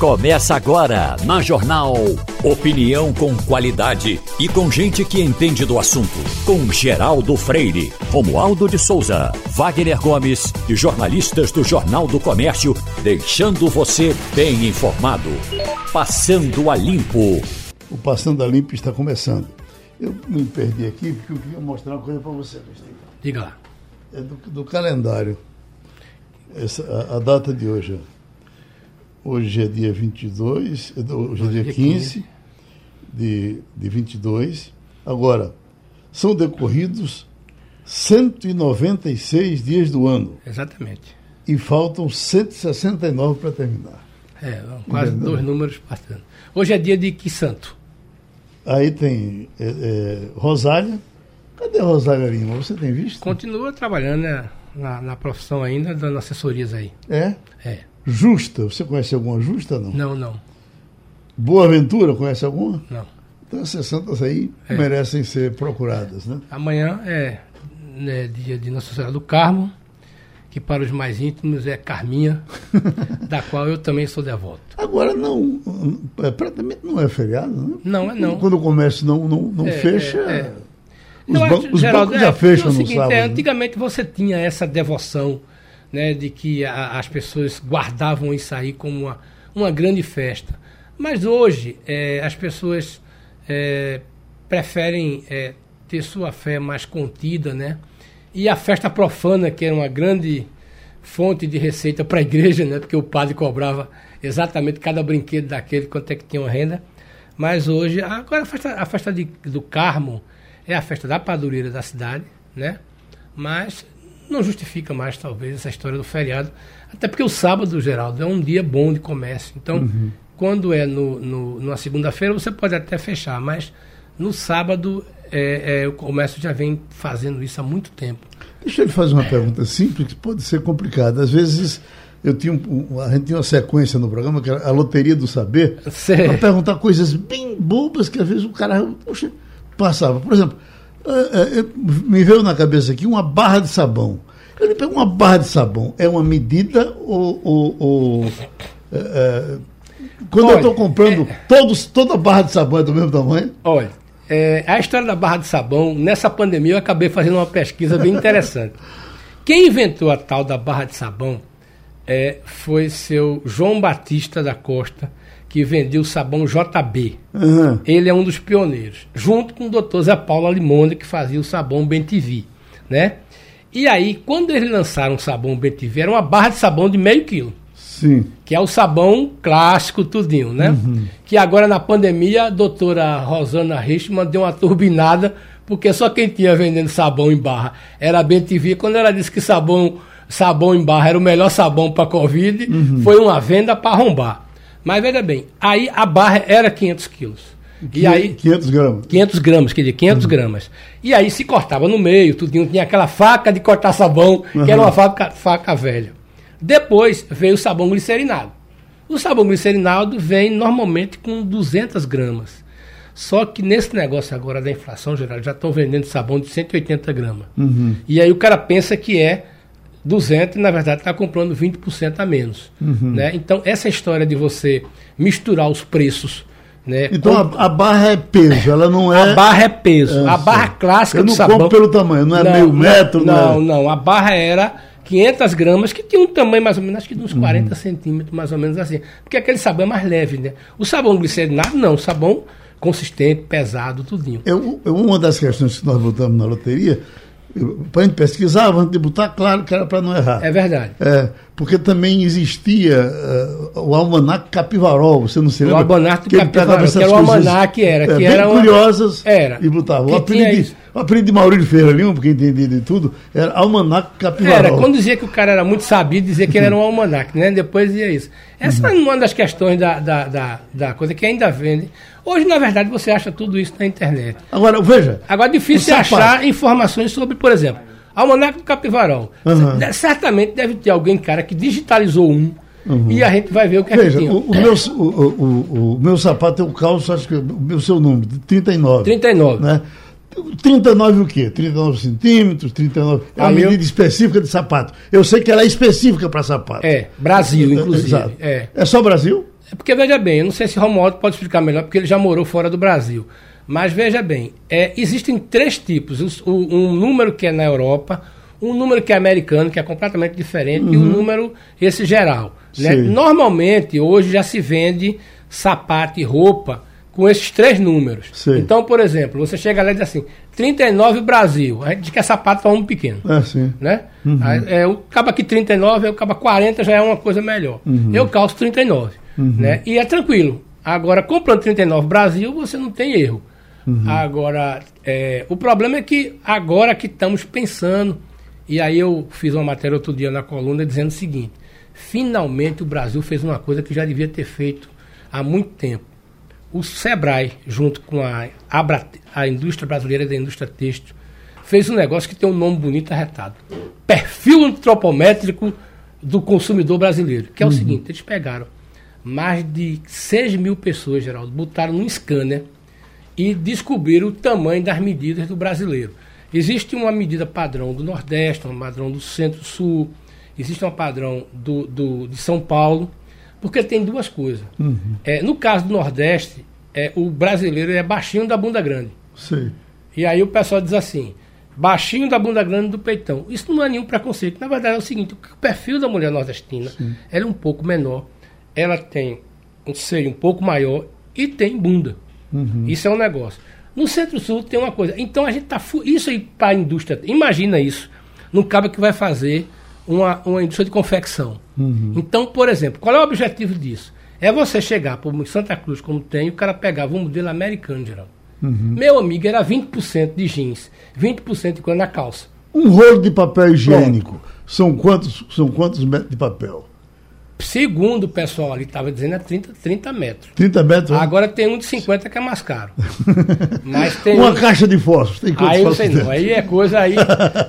Começa agora na Jornal. Opinião com qualidade e com gente que entende do assunto. Com Geraldo Freire, Romualdo de Souza, Wagner Gomes e jornalistas do Jornal do Comércio, deixando você bem informado. Passando a Limpo. O Passando a Limpo está começando. Eu me perdi aqui porque eu queria mostrar uma coisa para você. Diga lá. É do, do calendário. Essa, a, a data de hoje. Hoje é dia 22, é hoje é dia 15 de, de 22. Agora, são decorridos 196 dias do ano. Exatamente. E faltam 169 para terminar. É, quase Entendeu? dois números passando. Hoje é dia de que santo? Aí tem é, é, Rosália. Cadê a Rosália Lima? Você tem visto? Continua trabalhando né, na, na profissão ainda, dando assessorias aí. É? É. Justa, você conhece alguma justa não? Não, não. Boa Ventura, conhece alguma? Não. Então essas santas aí é. merecem ser procuradas, né? Amanhã é, é dia de Nossa Senhora do Carmo, que para os mais íntimos é Carminha, da qual eu também sou devoto. Agora não, é, praticamente não é feriado, né? Não, é não. Quando o comércio não, não, não é, fecha... É, é. Os, ban os Geraldo, bancos já fecham é, no seguinte, sábado. É, antigamente você tinha essa devoção né, de que a, as pessoas guardavam isso aí como uma, uma grande festa. Mas hoje é, as pessoas é, preferem é, ter sua fé mais contida, né? E a festa profana, que era uma grande fonte de receita para a igreja, né? Porque o padre cobrava exatamente cada brinquedo daquele, quanto é que tinha renda. Mas hoje, agora a festa, a festa de, do Carmo é a festa da padroeira da cidade, né? Mas não justifica mais, talvez, essa história do feriado. Até porque o sábado, Geraldo, é um dia bom de comércio. Então, uhum. quando é no, no, numa segunda-feira, você pode até fechar, mas no sábado é, é, o comércio já vem fazendo isso há muito tempo. Deixa eu lhe fazer uma pergunta simples, que pode ser complicada. Às vezes eu tinha um, a gente tinha uma sequência no programa, que era a Loteria do Saber, para perguntar coisas bem bobas que às vezes o cara poxa, passava. Por exemplo, me veio na cabeça aqui uma barra de sabão. Eu lhe pergunto, uma barra de sabão é uma medida ou. ou, ou é, é quando olha, eu estou comprando, é, todos, toda barra de sabão é do mesmo tamanho? Olha, é, a história da barra de sabão, nessa pandemia eu acabei fazendo uma pesquisa bem interessante. Quem inventou a tal da barra de sabão foi seu João Batista da Costa, que vendia o sabão JB. Uhum. Ele é um dos pioneiros, junto com o doutor Zé Paulo Alimonde, que fazia o sabão BenTV, né? E aí, quando eles lançaram o sabão BenTV, era uma barra de sabão de meio quilo. Sim. Que é o sabão clássico, tudinho, né? Uhum. Que agora na pandemia a doutora Rosana Richman deu uma turbinada, porque só quem tinha vendendo sabão em barra era a BenTV. Quando ela disse que sabão, sabão em barra era o melhor sabão para Covid, uhum. foi uma venda para arrombar. Mas veja bem, aí a barra era 500 quilos. E aí, 500 gramas. 500 gramas, quer dizer, 500 uhum. gramas. E aí se cortava no meio, tudinho, tinha aquela faca de cortar sabão, uhum. que era uma faca, faca velha. Depois veio o sabão glicerinado. O sabão glicerinado vem normalmente com 200 gramas. Só que nesse negócio agora da inflação geral, já estão vendendo sabão de 180 gramas. Uhum. E aí o cara pensa que é 200 e na verdade está comprando 20% a menos. Uhum. Né? Então, essa história de você misturar os preços. Né, então com... a, a, barra é peso, ela não é. A barra é peso. É, a barra clássica Eu não do sabão. pelo tamanho, não é não, meio metro, não. Não, não, não. A barra era 500 gramas, que tinha um tamanho mais ou menos, acho que de uns 40 uhum. centímetros, mais ou menos assim. Porque aquele sabão é mais leve, né? O sabão glicerinado, não. O sabão consistente, pesado, tudinho. Eu, uma das questões que nós botamos na loteria para a gente pesquisar, antes de botar, claro que era para não errar. É verdade. É, porque também existia uh, o almanac capivarol, você não se lembra? O almanac que capivarol, que era o almanac, era. Que é, era bem curiosas era. e botava. O apelido, apelido de Maurício Ferreira Lima, porque entendia de tudo, era almanac capivarol. Era, quando dizia que o cara era muito sabido, dizia que ele era um almanac, né? Depois dizia isso. Essa uhum. é uma das questões da, da, da, da coisa que ainda vende. Hoje, na verdade, você acha tudo isso na internet. Agora, veja. Agora, é difícil achar informações sobre, por exemplo, Almanac do Capivarol. Uhum. Certamente deve ter alguém, cara, que digitalizou um. Uhum. E a gente vai ver o que Veja, é que o, o, meu, o, o, o, meu sapato é o calço, acho que o seu número, 39. 39. Né? 39 o quê? 39 centímetros, 39. É uma medida específica de sapato. Eu sei que ela é específica para sapato. É, Brasil, inclusive. É, é. é só Brasil? É porque, veja bem, eu não sei se Romualdo pode explicar melhor, porque ele já morou fora do Brasil. Mas veja bem, é, existem três tipos. um número que é na Europa, um número que é americano, que é completamente diferente, uhum. e um uhum. número esse geral. Né? Normalmente, hoje já se vende sapato e roupa com esses três números. Sim. Então, por exemplo, você chega lá e diz assim, 39 Brasil, a gente quer sapato para um pequeno. É, sim. Né? Uhum. Aí, é, o cabo aqui 39, o cabo 40 já é uma coisa melhor. Uhum. Eu calço 39. Uhum. Né? E é tranquilo. Agora, comprando 39 Brasil, você não tem erro. Uhum. Agora, é, o problema é que agora que estamos pensando, e aí eu fiz uma matéria outro dia na coluna dizendo o seguinte: finalmente o Brasil fez uma coisa que já devia ter feito há muito tempo. O Sebrae, junto com a, Abra, a indústria brasileira da indústria têxtil, fez um negócio que tem um nome bonito arretado. Perfil antropométrico do consumidor brasileiro. Que é o uhum. seguinte, eles pegaram mais de 6 mil pessoas, Geraldo, botaram num scanner e descobriram o tamanho das medidas do brasileiro. Existe uma medida padrão do Nordeste, uma padrão do Centro-Sul, existe uma padrão do, do, de São Paulo, porque tem duas coisas. Uhum. É, no caso do Nordeste, é, o brasileiro é baixinho da bunda grande. Sim. E aí o pessoal diz assim, baixinho da bunda grande do peitão. Isso não é nenhum preconceito. Na verdade é o seguinte, o perfil da mulher nordestina é um pouco menor, ela tem um seio um pouco maior e tem bunda. Uhum. Isso é um negócio. No Centro-Sul tem uma coisa. Então a gente tá. Isso aí para a indústria. Imagina isso. Num cabo que vai fazer uma, uma indústria de confecção. Uhum. Então, por exemplo, qual é o objetivo disso? É você chegar por Santa Cruz, como tem, o cara pegava um modelo americano, geral. Uhum. Meu amigo, era 20% de jeans, 20% de coisa na calça. Um rolo de papel higiênico. São quantos, são quantos metros de papel? Segundo o pessoal ali estava dizendo, é 30, 30 metros. 30 metros? Né? Agora tem um de 50 que é mais caro. Mas tem Uma um... caixa de fósforo. Tem aí não sei não. Aí é coisa aí.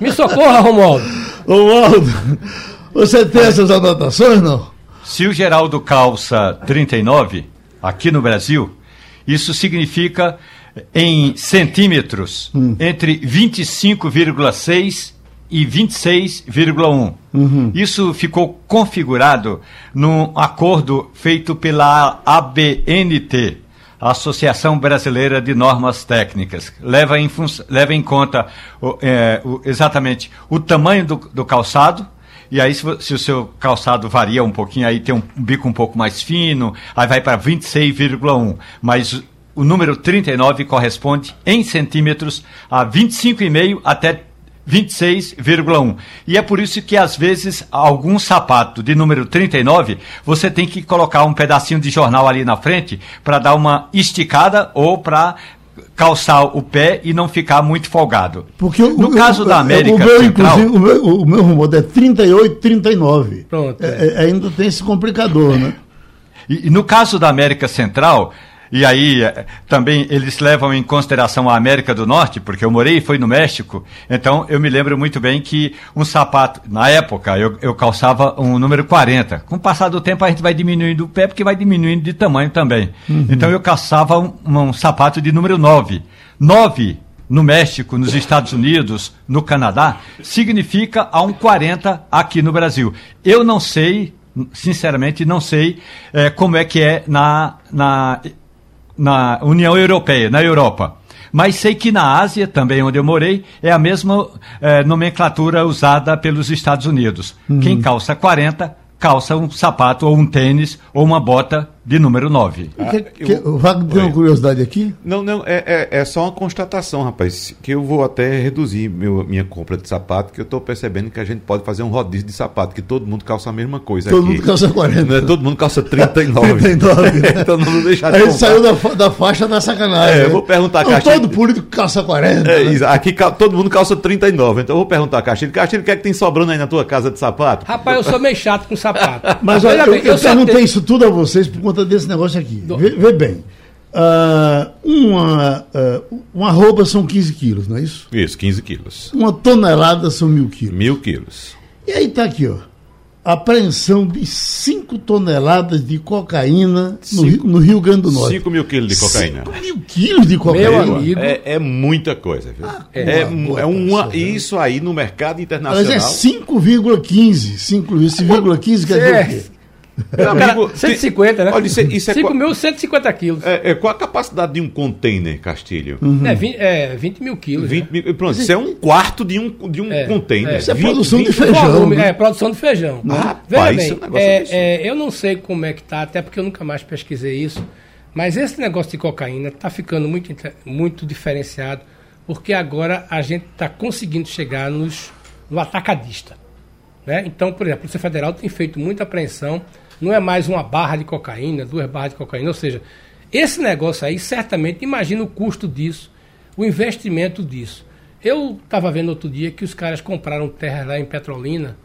Me socorra, Romualdo. Romualdo, você tem essas anotações, não? Se o Geraldo calça 39, aqui no Brasil, isso significa em centímetros, hum. entre 25,6 e 26,1. Uhum. Isso ficou configurado num acordo feito pela ABNT, Associação Brasileira de Normas Técnicas. Leva em, leva em conta o, é, o, exatamente o tamanho do, do calçado, e aí, se, se, o seu calçado varia um pouquinho, aí tem um bico um pouco mais fino, aí vai para 26,1. Mas o número 39 corresponde em centímetros a 25,5 até 26,1. E é por isso que às vezes algum sapato de número 39, você tem que colocar um pedacinho de jornal ali na frente para dar uma esticada ou para calçar o pé e não ficar muito folgado. Porque no o, caso o, da América o meu, Central, o meu, o meu rumor é 38, 39. Pronto. É, é, ainda tem esse complicador, né? E, e no caso da América Central, e aí eh, também eles levam em consideração a América do Norte, porque eu morei e fui no México, então eu me lembro muito bem que um sapato, na época, eu, eu calçava um número 40. Com o passar do tempo a gente vai diminuindo o pé, porque vai diminuindo de tamanho também. Uhum. Então eu calçava um, um sapato de número 9. 9 no México, nos Estados Unidos, no Canadá, significa a um 40 aqui no Brasil. Eu não sei, sinceramente, não sei é, como é que é na, na na União Europeia, na Europa. Mas sei que na Ásia, também onde eu morei, é a mesma é, nomenclatura usada pelos Estados Unidos. Uhum. Quem calça 40, calça um sapato ou um tênis ou uma bota de número 9. Ah, que, que, o Wagner tem uma curiosidade aqui? Não, não, é, é, é, só uma constatação, rapaz, que eu vou até reduzir meu, minha compra de sapato, que eu estou percebendo que a gente pode fazer um rodízio de sapato, que todo mundo calça a mesma coisa todo aqui. mundo calça 40. Né? Todo mundo calça 39. 39 né? então não vou deixar de A gente saiu da, da faixa da sacanagem. É, eu vou perguntar a Caixa. Todo político calça 40. É, né? Aqui todo mundo calça 39, então eu vou perguntar a Caixa. Caixa, o que é que tem sobrando aí na tua casa de sapato? Rapaz, eu sou meio chato com sapato. Mas olha, eu, eu, eu perguntei tenho... isso tudo a vocês por conta desse negócio aqui. Vê, vê bem. Uh, uma, uh, uma arroba são 15 quilos, não é isso? Isso, 15 quilos. Uma tonelada são mil quilos. Mil quilos. E aí tá aqui, ó. Apreensão de 5 toneladas de cocaína no, Rio, no Rio Grande do Norte. 5 mil quilos de cocaína. 5 mil quilos de cocaína. Meu amigo. É, é muita coisa, viu? Ah, é, é, é uma, isso aí no mercado internacional. Mas é 5,15. 5,15 quer dizer o quê? Meu amigo, 150, né? Olha, isso, é, isso é 5 mil, 150 quilos. É, é, qual a capacidade de um container, Castilho? Uhum. É, 20, é 20 mil quilos. 20 né? mil, pronto, isso é um quarto de um, de um é, container. É, isso é 20, produção 20, de feijão. Volume, né? É, produção de feijão. Ah, Veja bem, é, é, eu não sei como é que tá, até porque eu nunca mais pesquisei isso, mas esse negócio de cocaína está ficando muito, muito diferenciado, porque agora a gente está conseguindo chegar nos, no atacadista. Né? Então, por exemplo, a Polícia Federal tem feito muita apreensão, não é mais uma barra de cocaína, duas barras de cocaína, ou seja, esse negócio aí, certamente, imagina o custo disso, o investimento disso. Eu estava vendo outro dia que os caras compraram terra lá em Petrolina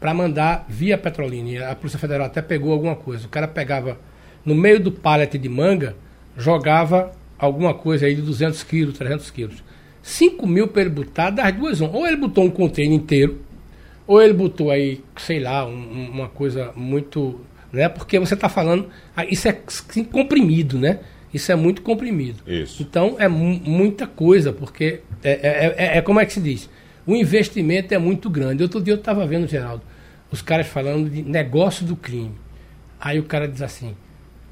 para mandar via Petrolina. A Polícia Federal até pegou alguma coisa. O cara pegava no meio do pallet de manga, jogava alguma coisa aí de 200 quilos, 300 quilos. 5 mil para ele botar das duas. Ou ele botou um container inteiro, ou ele botou aí, sei lá, um, uma coisa muito. Né? Porque você está falando. Ah, isso é comprimido, né? Isso é muito comprimido. Isso. Então é muita coisa, porque é, é, é, é, como é que se diz? O investimento é muito grande. Outro dia eu estava vendo, Geraldo, os caras falando de negócio do crime. Aí o cara diz assim: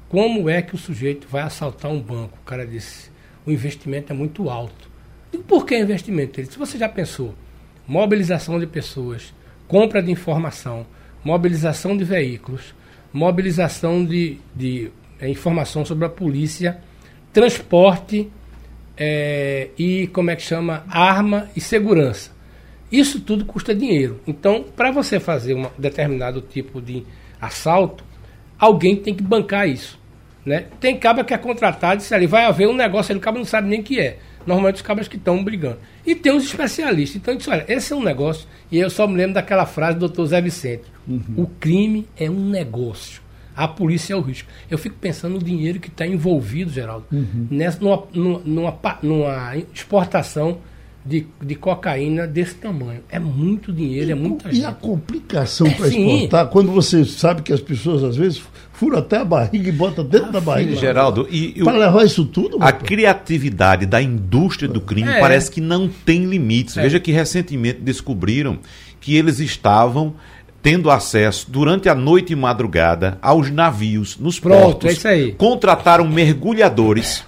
como é que o sujeito vai assaltar um banco? O cara disse: o investimento é muito alto. E por que investimento? Ele disse: você já pensou? Mobilização de pessoas, compra de informação, mobilização de veículos, mobilização de, de é, informação sobre a polícia, transporte é, e, como é que chama, arma e segurança. Isso tudo custa dinheiro. Então, para você fazer um determinado tipo de assalto, alguém tem que bancar isso. Né? Tem caba que é contratado e se ali vai haver um negócio, ele cabo não sabe nem o que é. Normalmente os cabras que estão brigando. E tem os especialistas. Então, disse, olha, esse é um negócio, e eu só me lembro daquela frase do doutor Zé Vicente. Uhum. O crime é um negócio. A polícia é o risco. Eu fico pensando no dinheiro que está envolvido, Geraldo, uhum. nessa, numa, numa, numa, exportação de, de cocaína desse tamanho. É muito dinheiro, e, é muita e gente. E a complicação é, para exportar, quando você sabe que as pessoas às vezes furam até a barriga e botam dentro ah, da barriga. Geraldo, e, para levar isso tudo? A criatividade da indústria do crime é. parece que não tem limites. É. Veja que recentemente descobriram que eles estavam tendo acesso durante a noite e madrugada aos navios nos Pronto, portos. É isso aí. Contrataram mergulhadores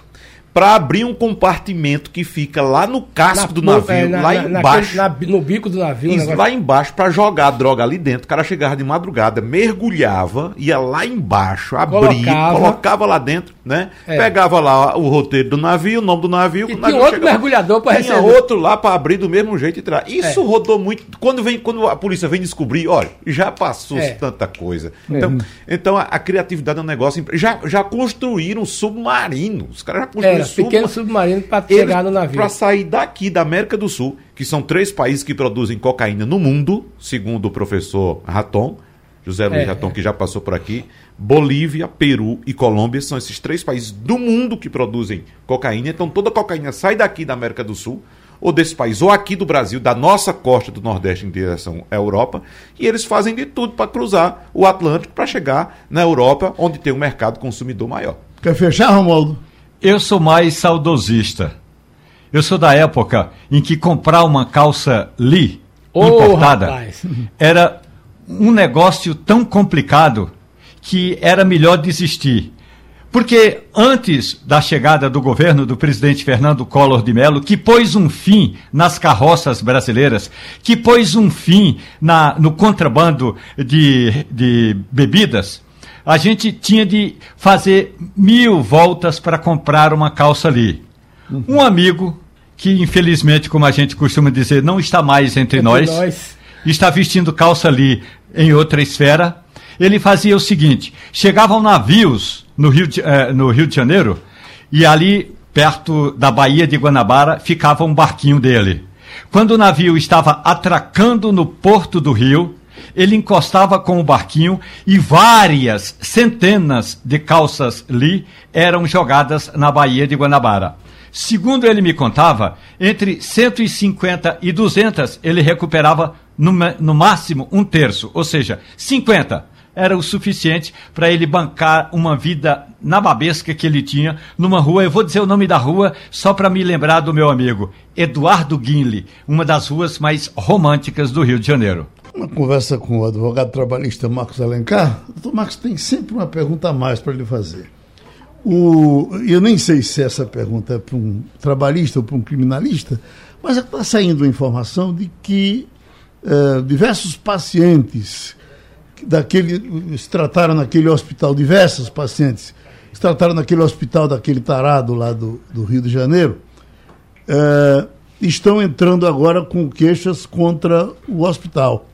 para abrir um compartimento que fica lá no casco na, do navio, é, na, lá na, embaixo. No bico do navio. Isso, lá embaixo para jogar a droga ali dentro. O cara chegava de madrugada, mergulhava, ia lá embaixo, abria, colocava, colocava lá dentro, né? É. Pegava lá o roteiro do navio, o nome do navio. E tinha outro chegava, mergulhador para receber. Tinha outro lá para abrir do mesmo jeito e tirar. Isso é. rodou muito. Quando, vem, quando a polícia vem descobrir, olha, já passou é. tanta coisa. É. Então, então a, a, criatividade é um negócio. Já, já construíram submarino. Os caras já construíram era, sub... pequeno submarino para chegar no navio. Para sair daqui da América do Sul, que são três países que produzem cocaína no mundo, segundo o professor Raton, José Luiz é, Raton, é. que já passou por aqui. Bolívia, Peru e Colômbia são esses três países do mundo que produzem cocaína. Então toda a cocaína sai daqui da América do Sul ou desse país, ou aqui do Brasil, da nossa costa do Nordeste em direção à Europa, e eles fazem de tudo para cruzar o Atlântico para chegar na Europa, onde tem um mercado consumidor maior. Quer fechar, Romualdo? Eu sou mais saudosista. Eu sou da época em que comprar uma calça Lee oh, importada rapaz. era um negócio tão complicado que era melhor desistir. Porque antes da chegada do governo do presidente Fernando Collor de Mello, que pôs um fim nas carroças brasileiras, que pôs um fim na, no contrabando de, de bebidas, a gente tinha de fazer mil voltas para comprar uma calça ali. Uhum. Um amigo, que infelizmente, como a gente costuma dizer, não está mais entre, entre nós, nós, está vestindo calça ali em outra esfera, ele fazia o seguinte: chegavam navios no Rio de, eh, no Rio de Janeiro e ali perto da Baía de Guanabara ficava um barquinho dele. Quando o navio estava atracando no porto do Rio, ele encostava com o barquinho e várias centenas de calças Lee eram jogadas na Baía de Guanabara. Segundo ele me contava, entre 150 e 200 ele recuperava no, no máximo um terço, ou seja, 50 era o suficiente para ele bancar uma vida nababesca que ele tinha numa rua. Eu vou dizer o nome da rua só para me lembrar do meu amigo, Eduardo Guinle, uma das ruas mais românticas do Rio de Janeiro. Uma conversa com o advogado trabalhista Marcos Alencar. O doutor Marcos tem sempre uma pergunta a mais para lhe fazer. O, eu nem sei se essa pergunta é para um trabalhista ou para um criminalista, mas está saindo a informação de que uh, diversos pacientes daquele se trataram naquele hospital, diversos pacientes se trataram naquele hospital daquele tarado lá do, do Rio de Janeiro, uh, estão entrando agora com queixas contra o hospital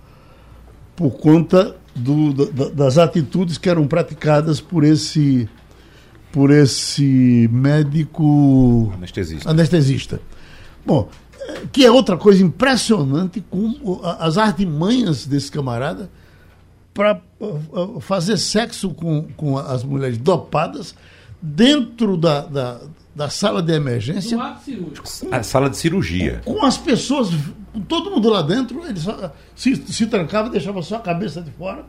por conta do, da, das atitudes que eram praticadas por esse por esse médico anestesista. anestesista. Bom, que é outra coisa impressionante com as artimanhas desse camarada para fazer sexo com, com as mulheres dopadas dentro da, da, da sala de emergência. A sala de cirurgia. Com as pessoas, com todo mundo lá dentro, ele só, se, se trancava, deixava só a cabeça de fora,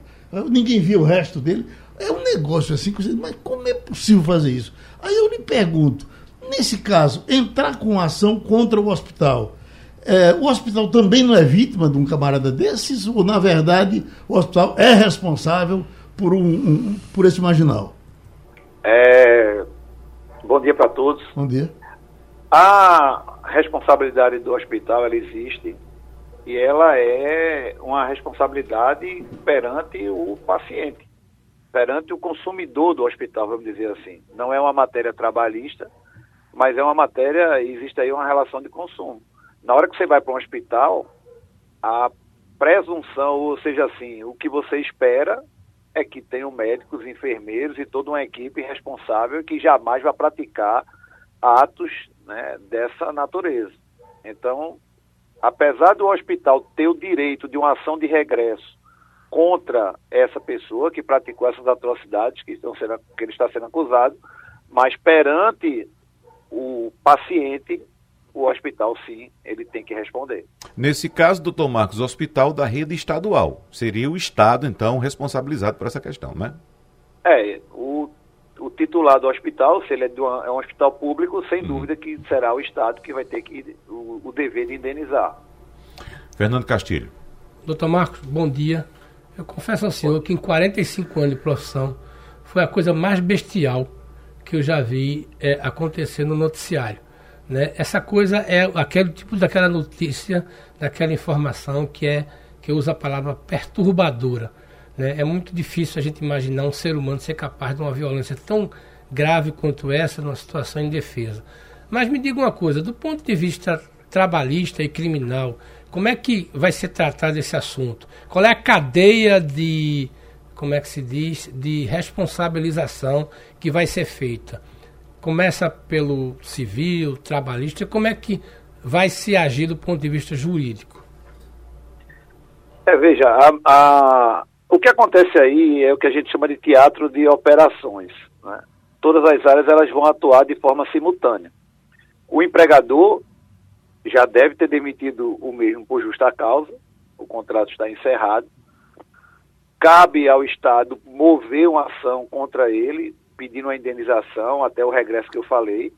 ninguém via o resto dele. É um negócio assim, mas como é possível fazer isso? Aí eu lhe pergunto, nesse caso, entrar com ação contra o hospital, é, o hospital também não é vítima de um camarada desses? Ou, na verdade, o hospital é responsável por, um, um por esse marginal? É, bom dia para todos. Bom dia. A responsabilidade do hospital, ela existe e ela é uma responsabilidade perante o paciente perante o consumidor do hospital, vamos dizer assim. Não é uma matéria trabalhista, mas é uma matéria, existe aí uma relação de consumo. Na hora que você vai para um hospital, a presunção, ou seja assim, o que você espera é que tenham médicos, enfermeiros e toda uma equipe responsável que jamais vai praticar atos né, dessa natureza. Então, apesar do hospital ter o direito de uma ação de regresso contra essa pessoa que praticou essas atrocidades que, estão sendo, que ele está sendo acusado, mas perante o paciente, o hospital sim, ele tem que responder. Nesse caso, doutor Marcos, o hospital da rede estadual. Seria o Estado, então, responsabilizado por essa questão, né? É, o, o titular do hospital, se ele é, de uma, é um hospital público, sem uhum. dúvida que será o Estado que vai ter que, o, o dever de indenizar. Fernando Castilho. Doutor Marcos, bom dia. Eu confesso ao senhor que em 45 anos de profissão foi a coisa mais bestial que eu já vi é, acontecer no noticiário. Né? Essa coisa é aquele tipo daquela notícia, daquela informação que é que usa a palavra perturbadora. Né? É muito difícil a gente imaginar um ser humano ser capaz de uma violência tão grave quanto essa numa situação indefesa. Mas me diga uma coisa, do ponto de vista trabalhista e criminal, como é que vai ser tratado esse assunto? Qual é a cadeia de, como é que se diz, de responsabilização que vai ser feita? Começa pelo civil, trabalhista, como é que vai se agir do ponto de vista jurídico? É, veja, a, a, o que acontece aí é o que a gente chama de teatro de operações. Né? Todas as áreas elas vão atuar de forma simultânea. O empregador já deve ter demitido o mesmo por justa causa, o contrato está encerrado. Cabe ao Estado mover uma ação contra ele, pedindo uma indenização até o regresso que eu falei.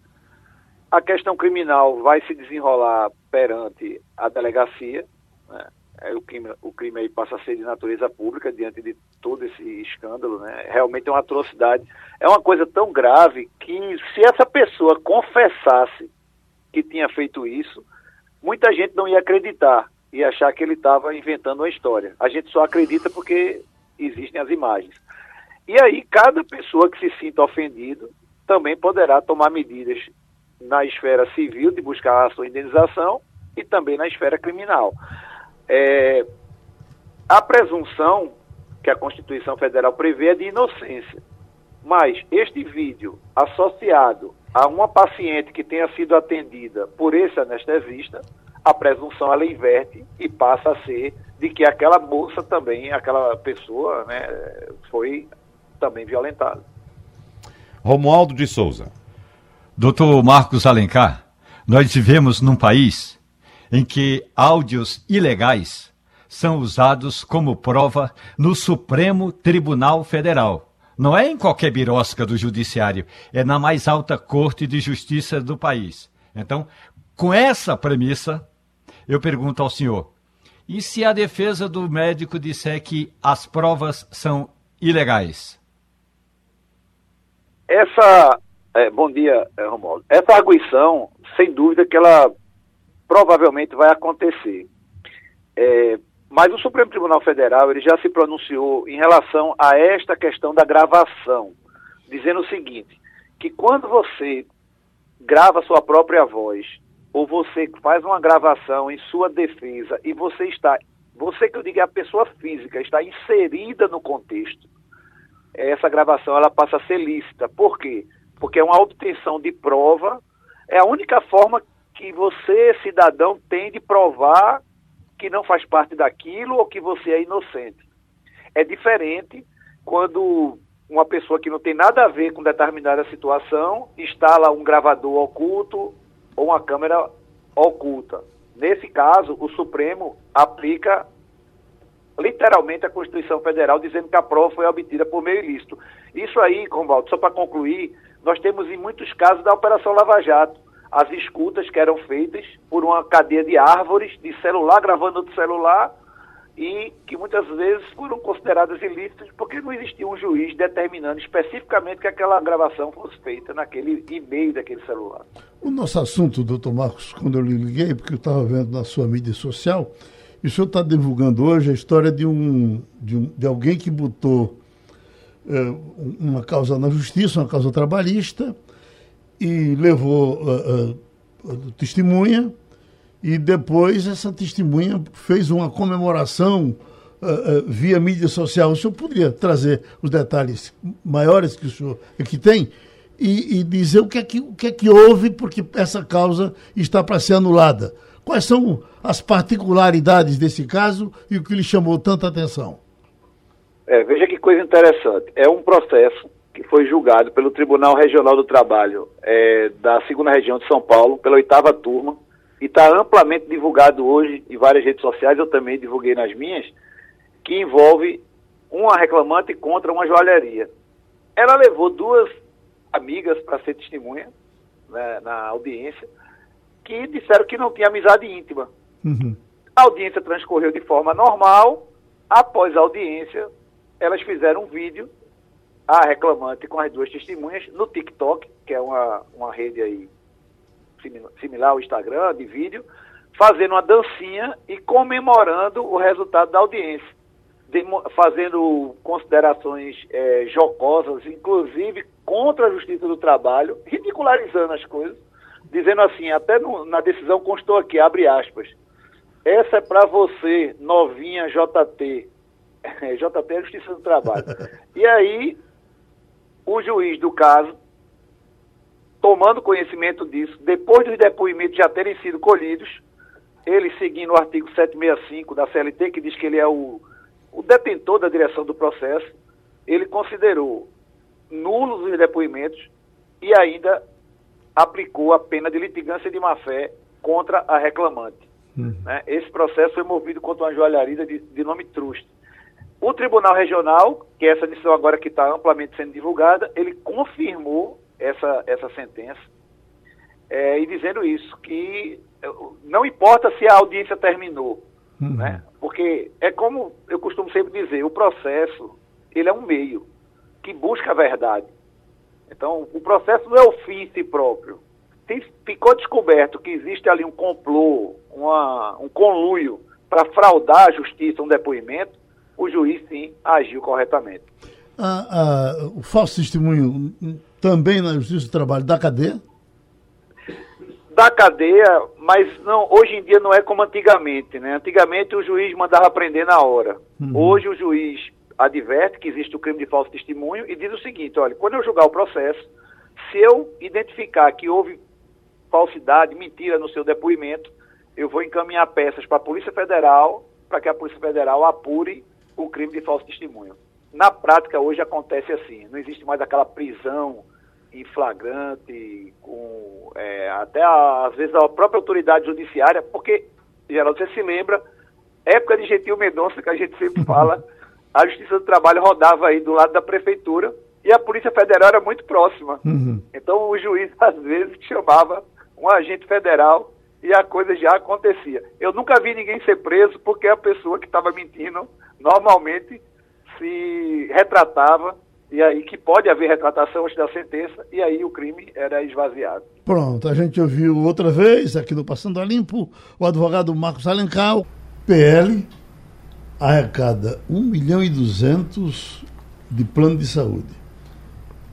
A questão criminal vai se desenrolar perante a delegacia. Né? É, o, crime, o crime aí passa a ser de natureza pública diante de todo esse escândalo. Né? Realmente é uma atrocidade. É uma coisa tão grave que se essa pessoa confessasse que tinha feito isso, muita gente não ia acreditar e achar que ele estava inventando uma história. A gente só acredita porque existem as imagens. E aí, cada pessoa que se sinta ofendido também poderá tomar medidas na esfera civil de buscar a sua indenização e também na esfera criminal. É, a presunção que a Constituição Federal prevê é de inocência. Mas este vídeo associado a uma paciente que tenha sido atendida por esse anestesista, a presunção ela inverte e passa a ser de que aquela moça também, aquela pessoa, né, foi também violentada. Romualdo de Souza. Doutor Marcos Alencar, nós vivemos num país em que áudios ilegais são usados como prova no Supremo Tribunal Federal. Não é em qualquer birosca do judiciário, é na mais alta corte de justiça do país. Então, com essa premissa, eu pergunto ao senhor: E se a defesa do médico disser que as provas são ilegais? Essa. É, bom dia, é, Romualdo. Essa arguição, sem dúvida que ela provavelmente vai acontecer. É, mas o Supremo Tribunal Federal ele já se pronunciou em relação a esta questão da gravação, dizendo o seguinte, que quando você grava sua própria voz ou você faz uma gravação em sua defesa e você está, você que eu digo é a pessoa física, está inserida no contexto, essa gravação ela passa a ser lícita. Por quê? Porque é uma obtenção de prova, é a única forma que você, cidadão, tem de provar que não faz parte daquilo ou que você é inocente. É diferente quando uma pessoa que não tem nada a ver com determinada situação instala um gravador oculto ou uma câmera oculta. Nesse caso, o Supremo aplica literalmente a Constituição Federal, dizendo que a prova foi obtida por meio ilícito. Isso aí, Romualdo, só para concluir, nós temos em muitos casos da Operação Lava Jato, as escutas que eram feitas por uma cadeia de árvores, de celular gravando do celular, e que muitas vezes foram consideradas ilícitas porque não existia um juiz determinando especificamente que aquela gravação fosse feita naquele e-mail daquele celular. O nosso assunto, doutor Marcos, quando eu lhe liguei, porque eu estava vendo na sua mídia social, o senhor está divulgando hoje a história de, um, de, um, de alguém que botou é, uma causa na justiça, uma causa trabalhista, e levou uh, uh, testemunha, e depois essa testemunha fez uma comemoração uh, via mídia social. O senhor poderia trazer os detalhes maiores que o senhor que tem e, e dizer o que, é que, o que é que houve porque essa causa está para ser anulada? Quais são as particularidades desse caso e o que lhe chamou tanta atenção? É, veja que coisa interessante. É um processo que foi julgado pelo Tribunal Regional do Trabalho é, da segunda região de São Paulo, pela oitava turma, e está amplamente divulgado hoje em várias redes sociais, eu também divulguei nas minhas, que envolve uma reclamante contra uma joalheria. Ela levou duas amigas para ser testemunha né, na audiência, que disseram que não tinha amizade íntima. Uhum. A audiência transcorreu de forma normal. Após a audiência, elas fizeram um vídeo, a reclamante com as duas testemunhas, no TikTok, que é uma, uma rede aí similar ao Instagram, de vídeo, fazendo uma dancinha e comemorando o resultado da audiência, fazendo considerações é, jocosas, inclusive contra a Justiça do Trabalho, ridicularizando as coisas, dizendo assim, até no, na decisão constou aqui, abre aspas, essa é para você, novinha JT. JT é Justiça do Trabalho. e aí, o juiz do caso, tomando conhecimento disso, depois dos depoimentos já terem sido colhidos, ele seguindo o artigo 765 da CLT, que diz que ele é o, o detentor da direção do processo, ele considerou nulos os depoimentos e ainda aplicou a pena de litigância de má-fé contra a reclamante. Uhum. Né? Esse processo foi movido contra uma joalharia de, de nome Trust. O Tribunal Regional, que é essa decisão agora que está amplamente sendo divulgada, ele confirmou essa, essa sentença é, e dizendo isso, que não importa se a audiência terminou, uhum. né? porque é como eu costumo sempre dizer, o processo ele é um meio que busca a verdade. Então, o processo não é o fim em si próprio. Se ficou descoberto que existe ali um complô, uma, um conluio para fraudar a justiça, um depoimento, o juiz sim agiu corretamente. Ah, ah, o falso testemunho também na Justiça do Trabalho da cadeia? Da cadeia, mas não, hoje em dia não é como antigamente, né? Antigamente o juiz mandava prender na hora. Uhum. Hoje o juiz adverte que existe o crime de falso testemunho e diz o seguinte: olha, quando eu julgar o processo, se eu identificar que houve falsidade, mentira no seu depoimento, eu vou encaminhar peças para a Polícia Federal para que a Polícia Federal apure o crime de falso testemunho. Na prática, hoje acontece assim: não existe mais aquela prisão em flagrante, com é, até a, às vezes a própria autoridade judiciária, porque, geral, você se lembra, época de Gentil Mendonça, que a gente sempre fala a Justiça do Trabalho rodava aí do lado da prefeitura e a Polícia Federal era muito próxima. Uhum. Então o juiz, às vezes, chamava um agente federal e a coisa já acontecia. Eu nunca vi ninguém ser preso porque a pessoa que estava mentindo normalmente se retratava e aí que pode haver retratação antes da sentença, e aí o crime era esvaziado. Pronto, a gente ouviu outra vez, aqui no Passando a Limpo, o advogado Marcos Alencar, PL, arrecada 1 milhão e 200 de plano de saúde.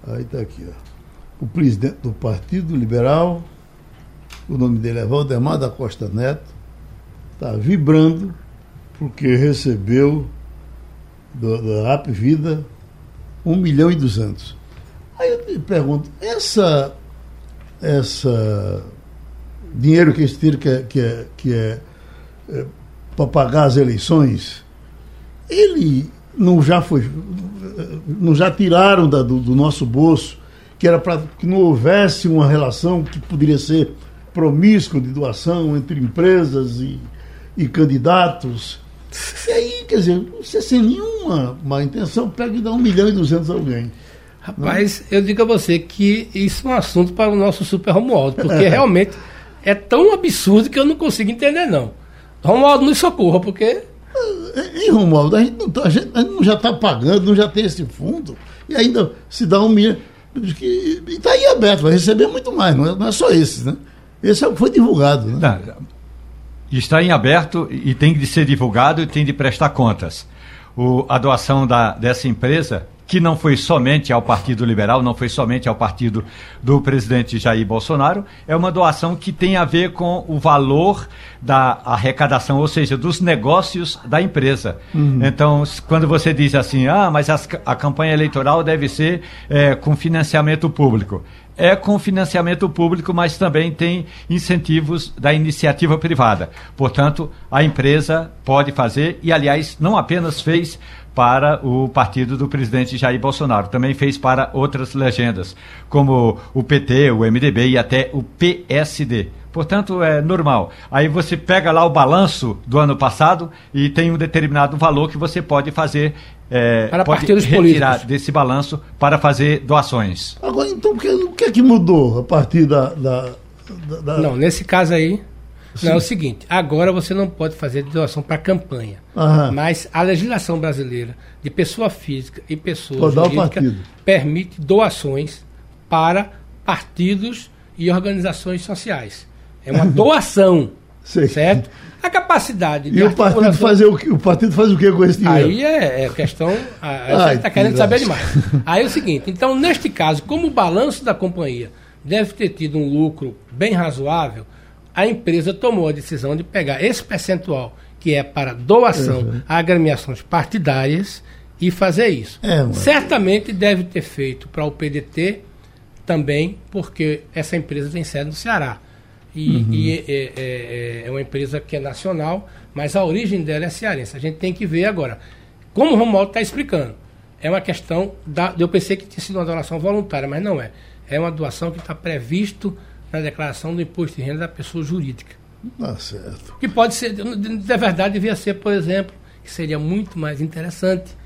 Aí está aqui, ó. O presidente do Partido Liberal, o nome dele é Valdemar da Costa Neto, está vibrando porque recebeu do, da Rap Vida 1 milhão e 200. Aí eu me pergunto, essa, essa dinheiro que esse tiro que é, que é, que é, é para pagar as eleições, ele não já foi, não já tiraram da, do, do nosso bolso, que era para que não houvesse uma relação que poderia ser promíscua de doação entre empresas e, e candidatos. E aí, quer dizer, você sem nenhuma má intenção pega e dá um milhão e duzentos a alguém. Rapaz, não? eu digo a você que isso é um assunto para o nosso super Romualdo, porque é. realmente é tão absurdo que eu não consigo entender, não. Romualdo nos socorra, porque. E Romualdo, a gente, não tá, a gente, a gente não já está pagando, não já tem esse fundo, e ainda se dá um milhão. E está aí aberto, vai receber muito mais, não é, não é só esse, né? Esse é foi divulgado. Né? Não, está em aberto e tem de ser divulgado e tem de prestar contas. O, a doação da, dessa empresa, que não foi somente ao Partido Liberal, não foi somente ao partido do presidente Jair Bolsonaro, é uma doação que tem a ver com o valor da arrecadação, ou seja, dos negócios da empresa. Uhum. Então, quando você diz assim, ah, mas as, a campanha eleitoral deve ser é, com financiamento público é com financiamento público, mas também tem incentivos da iniciativa privada. Portanto, a empresa pode fazer, e aliás, não apenas fez para o partido do presidente Jair Bolsonaro, também fez para outras legendas, como o PT, o MDB e até o PSD. Portanto, é normal. Aí você pega lá o balanço do ano passado e tem um determinado valor que você pode fazer é, para pode partidos retirar políticos. desse balanço para fazer doações. Agora, então, o que, o que é que mudou a partir da. da, da... Não, nesse caso aí, não, é o seguinte: agora você não pode fazer doação para campanha. Aham. Mas a legislação brasileira de pessoa física e pessoa jurídica permite doações para partidos e organizações sociais. É uma doação. Certo? A capacidade de. E o partido, fazer o, que, o partido faz o que com esse dinheiro? Aí é, é questão. Você está querendo saber demais. Aí é o seguinte: então, neste caso, como o balanço da companhia deve ter tido um lucro bem razoável, a empresa tomou a decisão de pegar esse percentual, que é para doação uhum. a agremiações partidárias, e fazer isso. É, Certamente deve ter feito para o PDT também, porque essa empresa tem sede no Ceará. E, uhum. e é, é, é, é, uma empresa que é nacional, mas a origem dela é cearense. A gente tem que ver agora. Como o Romualdo está explicando, é uma questão da. Eu pensei que tinha sido uma doação voluntária, mas não é. É uma doação que está previsto na declaração do imposto de renda da pessoa jurídica. Tá certo. Que pode ser, de verdade, devia ser, por exemplo, que seria muito mais interessante,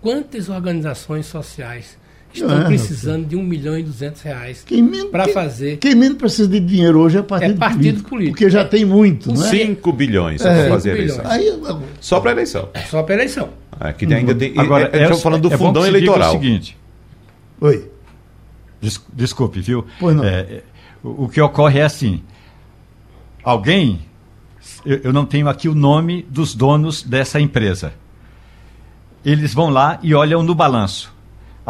quantas organizações sociais estão é, precisando de um milhão e duzentos reais para fazer. Quem menos precisa de dinheiro hoje é partido, é partido político, político, Porque já tem muito, né? 5 bilhões é, para fazer eleição. Aí, só para eleição. É só para eleição. É, que ainda tem, Agora, é, estamos falando do é fundão eleitoral. o seguinte. Oi. Des, desculpe, viu? Pois não. É, o, o que ocorre é assim. Alguém, eu, eu não tenho aqui o nome dos donos dessa empresa. Eles vão lá e olham no balanço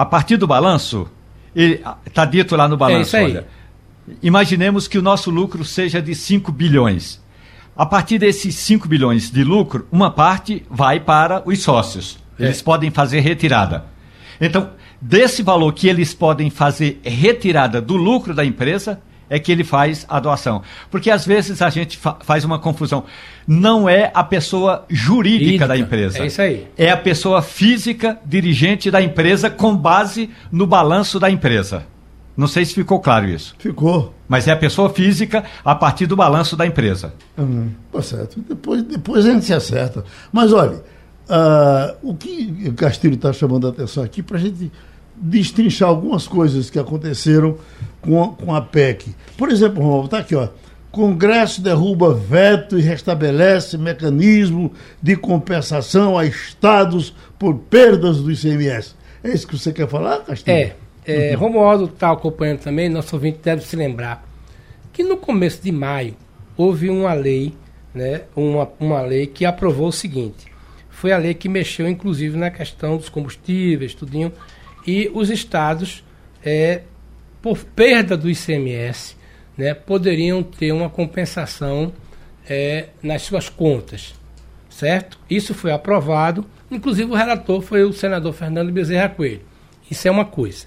a partir do balanço, está dito lá no balanço, é olha, imaginemos que o nosso lucro seja de 5 bilhões. A partir desses 5 bilhões de lucro, uma parte vai para os sócios. É. Eles é. podem fazer retirada. Então, desse valor que eles podem fazer retirada do lucro da empresa, é que ele faz a doação. Porque às vezes a gente fa faz uma confusão. Não é a pessoa jurídica da empresa. É isso aí. É a pessoa física dirigente da empresa com base no balanço da empresa. Não sei se ficou claro isso. Ficou. Mas é a pessoa física a partir do balanço da empresa. Uhum. Tá certo. Depois, depois a gente se acerta. Mas olha, uh, o que o Castilho está chamando a atenção aqui para a gente destrinchar algumas coisas que aconteceram com a, com a PEC. Por exemplo, Romualdo, está aqui, ó. Congresso derruba veto e restabelece mecanismo de compensação a estados por perdas do ICMS. É isso que você quer falar, Castilho? É. é uhum. Romualdo está acompanhando também, nosso ouvinte deve se lembrar que no começo de maio houve uma lei, né, uma, uma lei que aprovou o seguinte. Foi a lei que mexeu, inclusive, na questão dos combustíveis, tudinho, e os estados, é, por perda do ICMS, né, poderiam ter uma compensação é, nas suas contas, certo? Isso foi aprovado, inclusive o relator foi o senador Fernando Bezerra Coelho. Isso é uma coisa.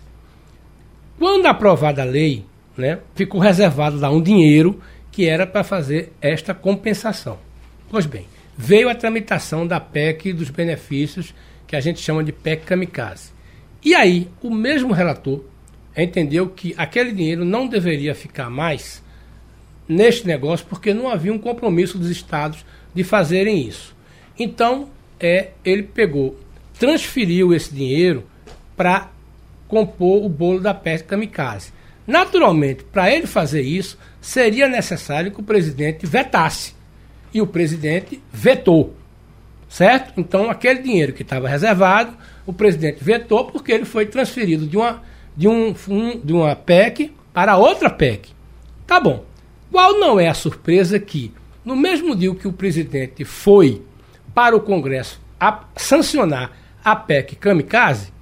Quando aprovada a lei, né, ficou reservado lá um dinheiro que era para fazer esta compensação. Pois bem, veio a tramitação da PEC dos benefícios, que a gente chama de PEC Kamikaze. E aí, o mesmo relator entendeu que aquele dinheiro não deveria ficar mais neste negócio, porque não havia um compromisso dos estados de fazerem isso. Então, é, ele pegou, transferiu esse dinheiro para compor o bolo da PEC Kamikaze. Naturalmente, para ele fazer isso, seria necessário que o presidente vetasse. E o presidente vetou. Certo? Então, aquele dinheiro que estava reservado, o presidente vetou porque ele foi transferido de uma, de um, um, de uma PEC para outra PEC. Tá bom. Qual não é a surpresa que, no mesmo dia que o presidente foi para o Congresso a sancionar a PEC Kamikaze,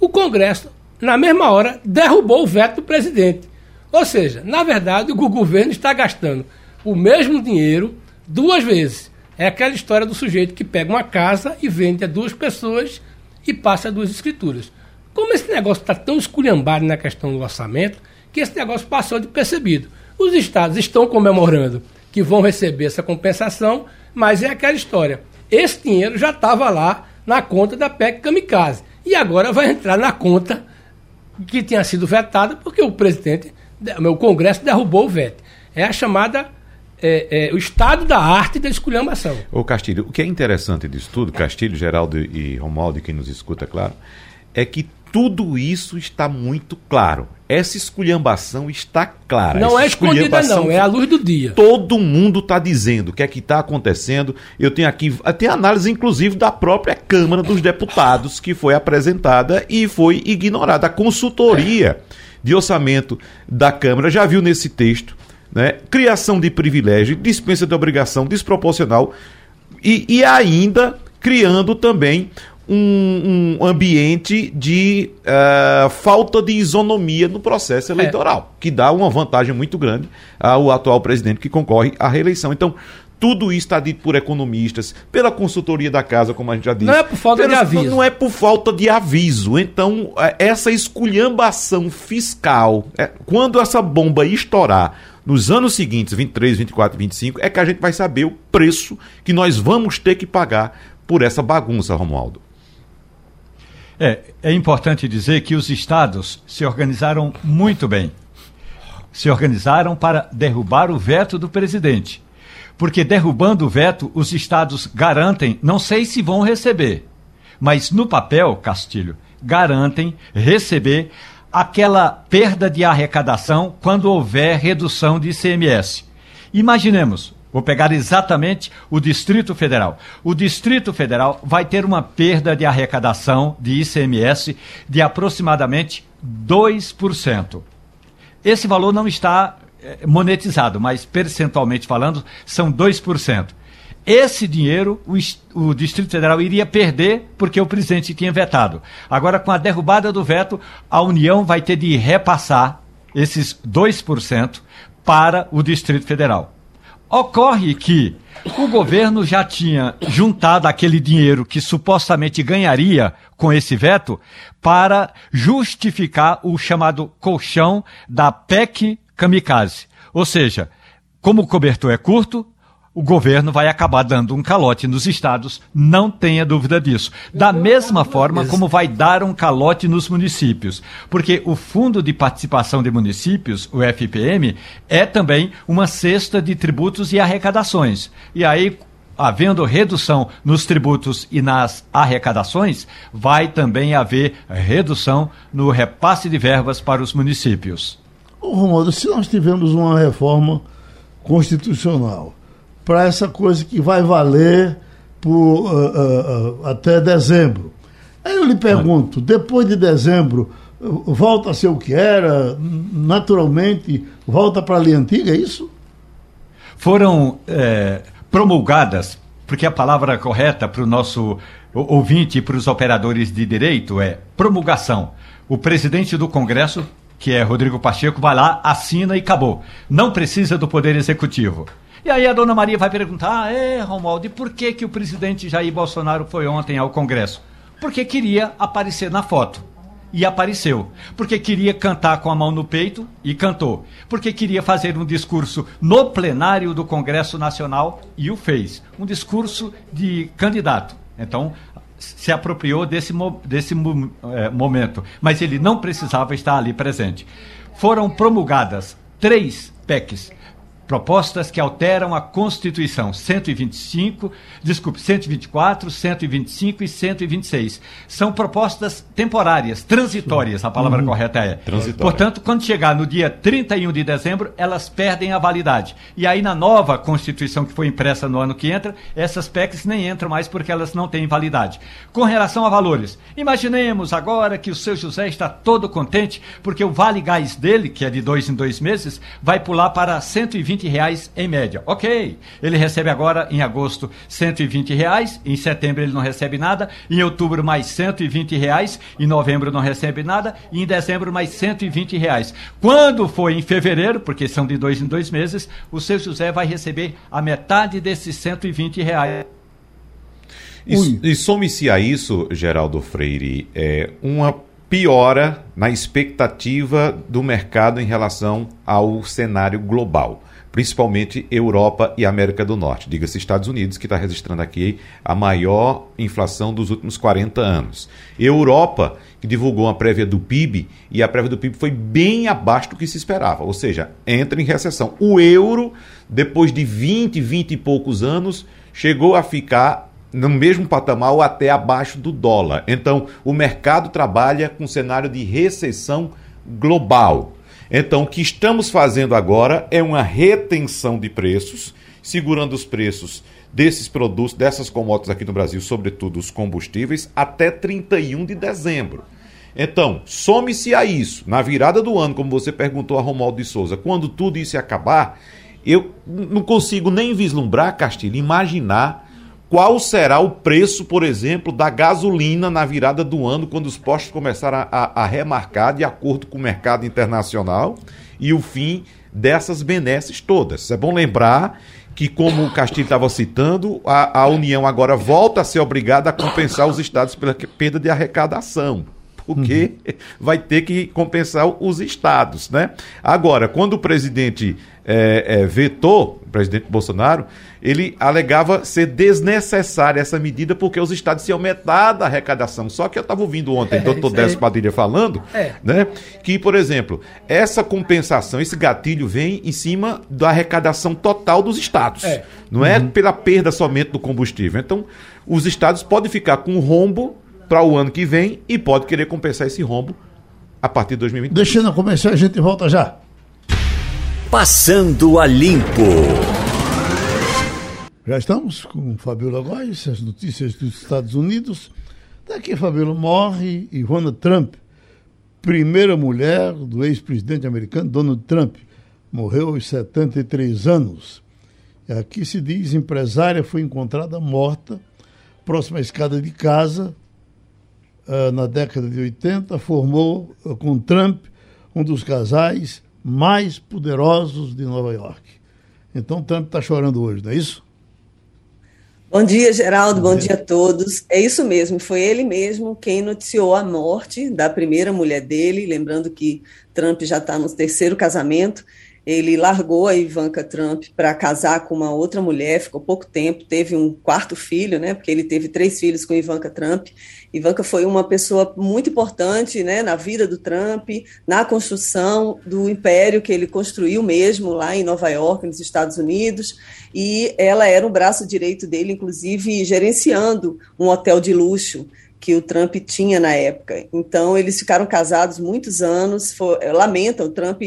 o Congresso na mesma hora, derrubou o veto do presidente. Ou seja, na verdade, o governo está gastando o mesmo dinheiro duas vezes. É aquela história do sujeito que pega uma casa e vende a duas pessoas e passa duas escrituras. Como esse negócio está tão esculhambado na questão do orçamento, que esse negócio passou de percebido. Os estados estão comemorando que vão receber essa compensação, mas é aquela história. Esse dinheiro já estava lá na conta da PEC Kamikaze. E agora vai entrar na conta que tinha sido vetada porque o presidente, o Congresso derrubou o veto. É a chamada é, é, o estado da arte da esculhambação. Ô Castilho, o que é interessante disso tudo, Castilho, Geraldo e Romualdo, quem nos escuta, claro, é que tudo isso está muito claro. Essa esculhambação está clara. Não é escondida, não, é a luz do dia. Todo mundo está dizendo o que é que está acontecendo. Eu tenho aqui, tem análise, inclusive, da própria Câmara dos Deputados, que foi apresentada e foi ignorada. A consultoria de orçamento da Câmara já viu nesse texto né, criação de privilégio, dispensa de obrigação desproporcional e, e ainda criando também um, um ambiente de uh, falta de isonomia no processo é. eleitoral, é. que dá uma vantagem muito grande ao atual presidente que concorre à reeleição. Então, tudo isso está dito por economistas, pela consultoria da casa, como a gente já disse. Não é por falta de aviso. Não é por falta de aviso. Então, é, essa esculhambação fiscal, é, quando essa bomba estourar nos anos seguintes, 23, 24, 25, é que a gente vai saber o preço que nós vamos ter que pagar por essa bagunça, Romualdo. É, é importante dizer que os estados se organizaram muito bem. Se organizaram para derrubar o veto do presidente. Porque derrubando o veto, os estados garantem, não sei se vão receber, mas no papel, Castilho, garantem receber aquela perda de arrecadação quando houver redução de ICMS. Imaginemos, Vou pegar exatamente o Distrito Federal. O Distrito Federal vai ter uma perda de arrecadação de ICMS de aproximadamente 2%. Esse valor não está eh, monetizado, mas percentualmente falando, são 2%. Esse dinheiro o, o, Distrito Federal iria perder porque o presidente tinha vetado. Agora, com a derrubada do veto, a União vai ter de repassar esses 2% para o Distrito Federal. Ocorre que o governo já tinha juntado aquele dinheiro que supostamente ganharia com esse veto para justificar o chamado colchão da PEC kamikaze. Ou seja, como o cobertor é curto, o governo vai acabar dando um calote nos estados, não tenha dúvida disso. Da mesma forma como vai dar um calote nos municípios. Porque o Fundo de Participação de Municípios, o FPM, é também uma cesta de tributos e arrecadações. E aí, havendo redução nos tributos e nas arrecadações, vai também haver redução no repasse de verbas para os municípios. Ô, Romualdo, se nós tivermos uma reforma constitucional para essa coisa que vai valer por, uh, uh, uh, até dezembro. Aí eu lhe pergunto, depois de dezembro, volta a ser o que era, naturalmente, volta para a lei antiga, é isso? Foram é, promulgadas, porque a palavra correta para o nosso ouvinte e para os operadores de direito é promulgação. O presidente do Congresso, que é Rodrigo Pacheco, vai lá, assina e acabou. Não precisa do Poder Executivo. E aí a dona Maria vai perguntar: ah, é, Romualdo, e por que, que o presidente Jair Bolsonaro foi ontem ao Congresso? Porque queria aparecer na foto e apareceu. Porque queria cantar com a mão no peito e cantou. Porque queria fazer um discurso no plenário do Congresso Nacional e o fez. Um discurso de candidato. Então, se apropriou desse, desse é, momento. Mas ele não precisava estar ali presente. Foram promulgadas três PECs propostas que alteram a Constituição 125, desculpe, 124, 125 e 126. São propostas temporárias, transitórias, a palavra uhum. correta é. Transitória. Portanto, quando chegar no dia 31 de dezembro, elas perdem a validade. E aí na nova Constituição que foi impressa no ano que entra, essas PECs nem entram mais porque elas não têm validade. Com relação a valores, imaginemos agora que o seu José está todo contente porque o vale gás dele, que é de dois em dois meses, vai pular para 120 120 reais em média. Ok, ele recebe agora em agosto 120 reais, em setembro ele não recebe nada, em outubro mais 120 reais, em novembro não recebe nada, e em dezembro mais 120 reais. Quando for em fevereiro, porque são de dois em dois meses, o seu José vai receber a metade desses 120 reais. E, e some-se a isso, Geraldo Freire, é uma piora na expectativa do mercado em relação ao cenário global principalmente Europa e América do Norte. Diga-se Estados Unidos, que está registrando aqui a maior inflação dos últimos 40 anos. Europa, que divulgou uma prévia do PIB, e a prévia do PIB foi bem abaixo do que se esperava, ou seja, entra em recessão. O euro, depois de 20, 20 e poucos anos, chegou a ficar no mesmo patamar ou até abaixo do dólar. Então, o mercado trabalha com um cenário de recessão global. Então, o que estamos fazendo agora é uma retenção de preços, segurando os preços desses produtos, dessas commodities aqui no Brasil, sobretudo os combustíveis, até 31 de dezembro. Então, some-se a isso, na virada do ano, como você perguntou a Romualdo de Souza, quando tudo isso acabar, eu não consigo nem vislumbrar, Castilho, imaginar qual será o preço, por exemplo, da gasolina na virada do ano, quando os postos começarem a, a, a remarcar de acordo com o mercado internacional e o fim dessas benesses todas. É bom lembrar que, como o Castilho estava citando, a, a União agora volta a ser obrigada a compensar os estados pela perda de arrecadação porque uhum. vai ter que compensar os estados, né? Agora, quando o presidente é, é, vetou, o presidente Bolsonaro, ele alegava ser desnecessária essa medida porque os estados tinham metade a arrecadação. Só que eu estava ouvindo ontem o é, doutor Décio Padilha falando, é. né, que, por exemplo, essa compensação, esse gatilho vem em cima da arrecadação total dos estados. É. Não é uhum. pela perda somente do combustível. Então, os estados podem ficar com um rombo para o ano que vem e pode querer compensar esse rombo a partir de 2020. Deixando a começar, a gente volta já. Passando a Limpo. Já estamos com Fabiola Góes, as notícias dos Estados Unidos. Daqui, Fabiola, morre Ivana Trump, primeira mulher do ex-presidente americano Donald Trump. Morreu aos 73 anos. Aqui se diz: empresária foi encontrada morta próxima à escada de casa uh, na década de 80, formou uh, com Trump um dos casais mais poderosos de Nova York. Então Trump está chorando hoje, não é isso? Bom dia, Geraldo. Bom, Bom dia. dia. a todos. É isso mesmo, foi ele mesmo quem noticiou a morte da primeira mulher dele. Lembrando que Trump já está no terceiro casamento ele largou a Ivanka Trump para casar com uma outra mulher, ficou pouco tempo, teve um quarto filho, né? Porque ele teve três filhos com Ivanka Trump. Ivanka foi uma pessoa muito importante, né, na vida do Trump, na construção do império que ele construiu mesmo lá em Nova York, nos Estados Unidos, e ela era o braço direito dele, inclusive gerenciando um hotel de luxo que o Trump tinha na época. Então, eles ficaram casados muitos anos, for, lamentam, o Trump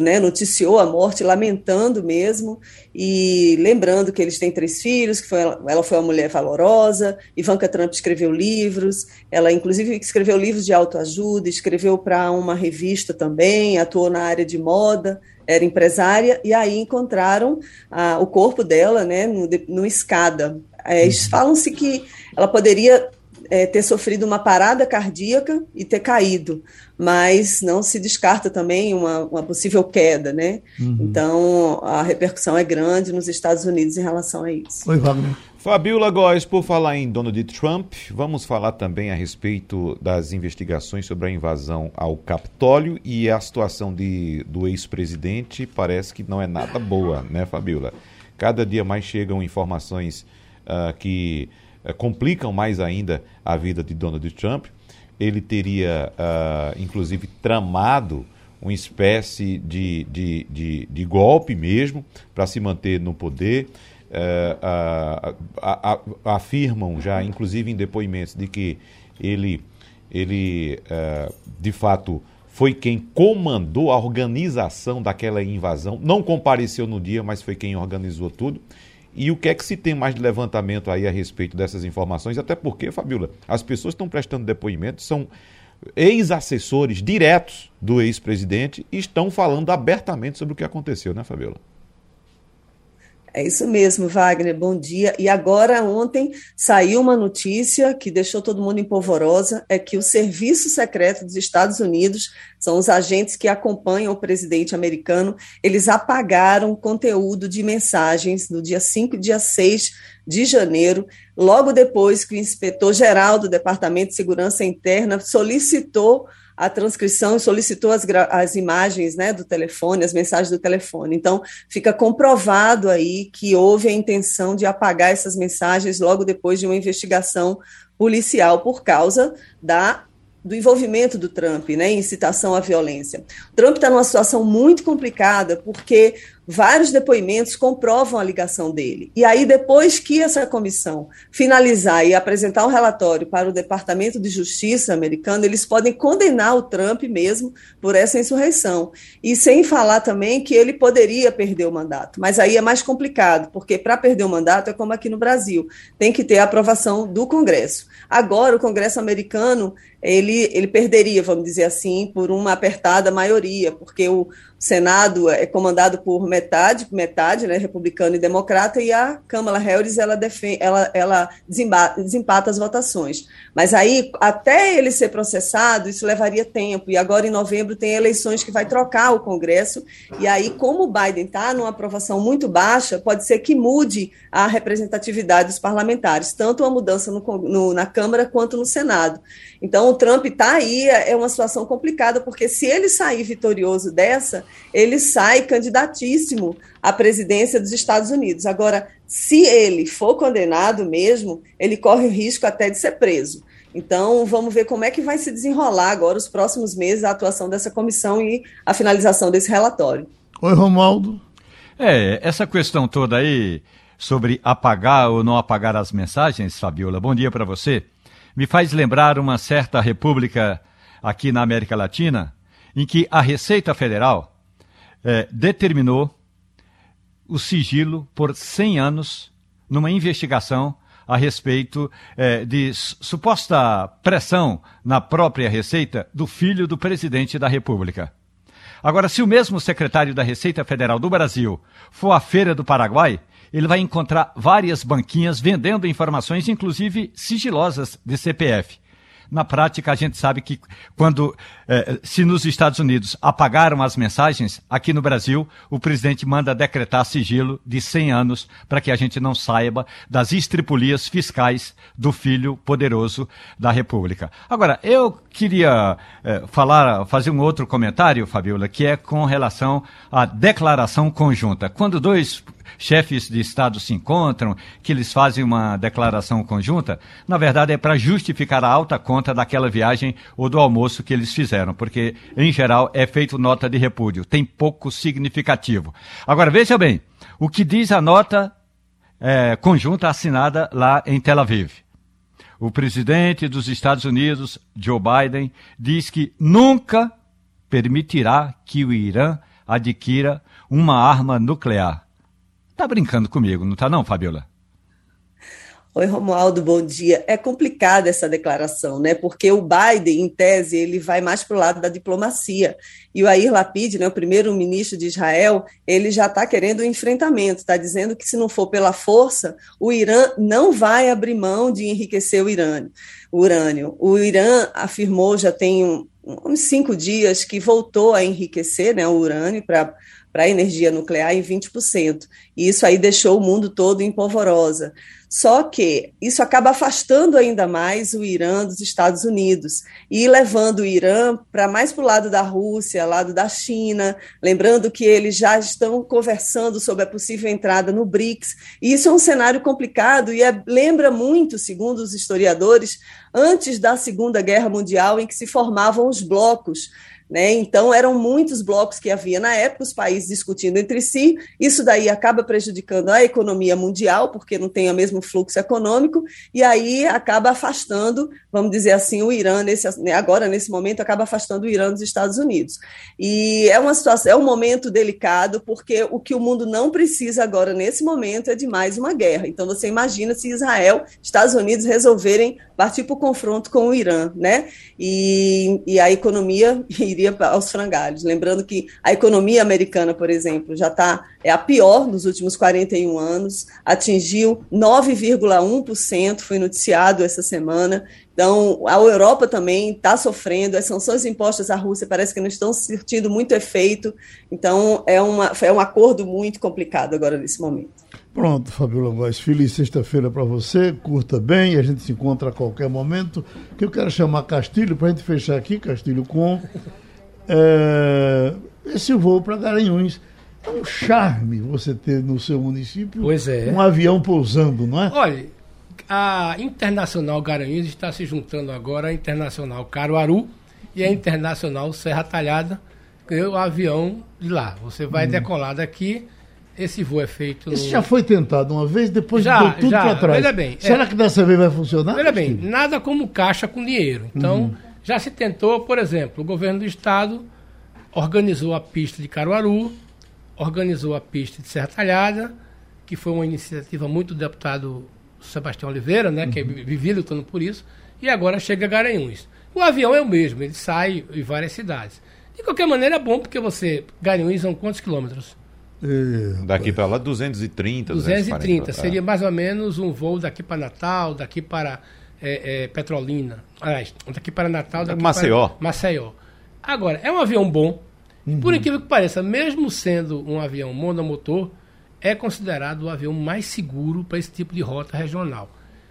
né, noticiou a morte, lamentando mesmo, e lembrando que eles têm três filhos, que foi, ela foi uma mulher valorosa, Ivanka Trump escreveu livros, ela inclusive escreveu livros de autoajuda, escreveu para uma revista também, atuou na área de moda, era empresária, e aí encontraram ah, o corpo dela né, no, no escada. É, Falam-se que ela poderia é, ter sofrido uma parada cardíaca e ter caído, mas não se descarta também uma, uma possível queda, né? Uhum. Então a repercussão é grande nos Estados Unidos em relação a isso. Oi, Wagner. Fabiola Góes, por falar em Donald Trump, vamos falar também a respeito das investigações sobre a invasão ao Capitólio e a situação de, do ex-presidente parece que não é nada boa, né, Fabiola? Cada dia mais chegam informações uh, que uh, complicam mais ainda a vida de Donald Trump. Ele teria, uh, inclusive, tramado uma espécie de, de, de, de golpe mesmo para se manter no poder. afirmam já, inclusive em depoimentos, de que ele, ele de fato, foi quem comandou a organização daquela invasão. Não compareceu no dia, mas foi quem organizou tudo. E o que é que se tem mais de levantamento aí a respeito dessas informações? Até porque, Fabiola, as pessoas estão prestando depoimentos, são ex-assessores diretos do ex-presidente e estão falando abertamente sobre o que aconteceu, né, Fabiola? É isso mesmo, Wagner, bom dia. E agora, ontem, saiu uma notícia que deixou todo mundo em polvorosa, é que o Serviço Secreto dos Estados Unidos, são os agentes que acompanham o presidente americano, eles apagaram conteúdo de mensagens no dia 5 e dia 6 de janeiro, logo depois que o inspetor-geral do Departamento de Segurança Interna solicitou a transcrição e solicitou as, as imagens né, do telefone, as mensagens do telefone. Então, fica comprovado aí que houve a intenção de apagar essas mensagens logo depois de uma investigação policial por causa da do envolvimento do Trump, né, incitação à violência. O Trump está numa situação muito complicada porque vários depoimentos comprovam a ligação dele. E aí, depois que essa comissão finalizar e apresentar o um relatório para o Departamento de Justiça americano, eles podem condenar o Trump mesmo por essa insurreição. E sem falar também que ele poderia perder o mandato. Mas aí é mais complicado, porque para perder o mandato é como aqui no Brasil, tem que ter a aprovação do Congresso. Agora, o Congresso americano ele, ele perderia, vamos dizer assim, por uma apertada maioria, porque o Senado é comandado por metade, metade, né, republicano e democrata, e a Câmara Harris ela, defende, ela, ela desempata as votações. Mas aí, até ele ser processado, isso levaria tempo, e agora em novembro tem eleições que vai trocar o Congresso, e aí, como o Biden está numa aprovação muito baixa, pode ser que mude a representatividade dos parlamentares, tanto a mudança no, no, na Câmara quanto no Senado. Então, o Trump está aí, é, uma situação complicada, porque se ele sair vitorioso dessa, ele sai candidatíssimo à presidência dos Estados Unidos. Agora, se ele for condenado mesmo, ele corre o risco até de ser preso. Então, vamos ver como é que vai se desenrolar agora os próximos meses a atuação dessa comissão e a finalização desse relatório. Oi, Romualdo. É, essa questão toda aí sobre apagar ou não apagar as mensagens, Fabiola, bom dia para você me faz lembrar uma certa república aqui na América Latina, em que a Receita Federal eh, determinou o sigilo por 100 anos numa investigação a respeito eh, de suposta pressão na própria Receita do filho do presidente da República. Agora, se o mesmo secretário da Receita Federal do Brasil for à Feira do Paraguai, ele vai encontrar várias banquinhas vendendo informações, inclusive sigilosas de CPF. Na prática, a gente sabe que quando, eh, se nos Estados Unidos apagaram as mensagens, aqui no Brasil, o presidente manda decretar sigilo de 100 anos para que a gente não saiba das estripulias fiscais do filho poderoso da República. Agora, eu queria eh, falar, fazer um outro comentário, Fabiola, que é com relação à declaração conjunta. Quando dois chefes de Estado se encontram, que eles fazem uma declaração conjunta, na verdade é para justificar a alta conta daquela viagem ou do almoço que eles fizeram, porque, em geral, é feito nota de repúdio, tem pouco significativo. Agora, veja bem, o que diz a nota é, conjunta assinada lá em Tel Aviv. o presidente dos Estados Unidos, Joe Biden, diz que nunca permitirá que o Irã adquira uma arma nuclear. Tá brincando comigo, não tá não, Fabiola? Oi, Romualdo, bom dia. É complicada essa declaração, né? Porque o Biden, em tese, ele vai mais para o lado da diplomacia. E o Air Lapid, né, o primeiro-ministro de Israel, ele já está querendo um enfrentamento, está dizendo que se não for pela força, o Irã não vai abrir mão de enriquecer o urânio. O, urânio. o Irã afirmou já tem um, uns cinco dias que voltou a enriquecer né, o urânio para para a energia nuclear em 20%. E isso aí deixou o mundo todo em polvorosa. Só que isso acaba afastando ainda mais o Irã dos Estados Unidos e levando o Irã para mais para o lado da Rússia, lado da China, lembrando que eles já estão conversando sobre a possível entrada no BRICS. E isso é um cenário complicado e é, lembra muito, segundo os historiadores, antes da Segunda Guerra Mundial, em que se formavam os blocos né? Então, eram muitos blocos que havia na época, os países discutindo entre si. Isso daí acaba prejudicando a economia mundial, porque não tem o mesmo fluxo econômico, e aí acaba afastando, vamos dizer assim, o Irã, nesse, né, agora, nesse momento, acaba afastando o Irã dos Estados Unidos. E é uma situação, é um momento delicado, porque o que o mundo não precisa agora, nesse momento, é de mais uma guerra. Então, você imagina se Israel, Estados Unidos resolverem partir para o confronto com o Irã, né? E, e a economia iria aos frangalhos. Lembrando que a economia americana, por exemplo, já está é a pior nos últimos 41 anos, atingiu 9,1%, foi noticiado essa semana. Então, a Europa também está sofrendo, as sanções impostas à Rússia parece que não estão surtindo muito efeito. Então, é, uma, é um acordo muito complicado agora nesse momento. Pronto, Fabiola Góes, feliz sexta-feira para você, curta bem, a gente se encontra a qualquer momento. Que eu quero chamar Castilho, para a gente fechar aqui, Castilho, com é, esse voo para Garanhuns. É um charme você ter no seu município é. um avião pousando, não é? Olha, a Internacional Garanhuns está se juntando agora à Internacional Caruaru e a Internacional Serra Talhada, que é o avião de lá. Você vai hum. decolar daqui esse voo é feito. Isso já foi tentado uma vez, depois já, deu tudo para trás. Veja bem, Será é... que dessa vez vai funcionar? Veja bem, nada como caixa com dinheiro. Então, uhum. já se tentou, por exemplo, o governo do estado organizou a pista de Caruaru, organizou a pista de Serra Talhada, que foi uma iniciativa muito do deputado Sebastião Oliveira, né, uhum. que vivia lutando por isso, e agora chega a Garanhuns. O avião é o mesmo, ele sai em várias cidades. De qualquer maneira, é bom porque você. Garanhuns são quantos quilômetros? É, daqui para lá, 230, 230. 240, seria mais ou menos um voo daqui para Natal, daqui para é, é, Petrolina. Aliás, daqui para Natal, daqui Maceió. para Maceió. Agora, é um avião bom. Uhum. Por incrível que pareça, mesmo sendo um avião monomotor, é considerado o avião mais seguro para esse tipo de rota regional.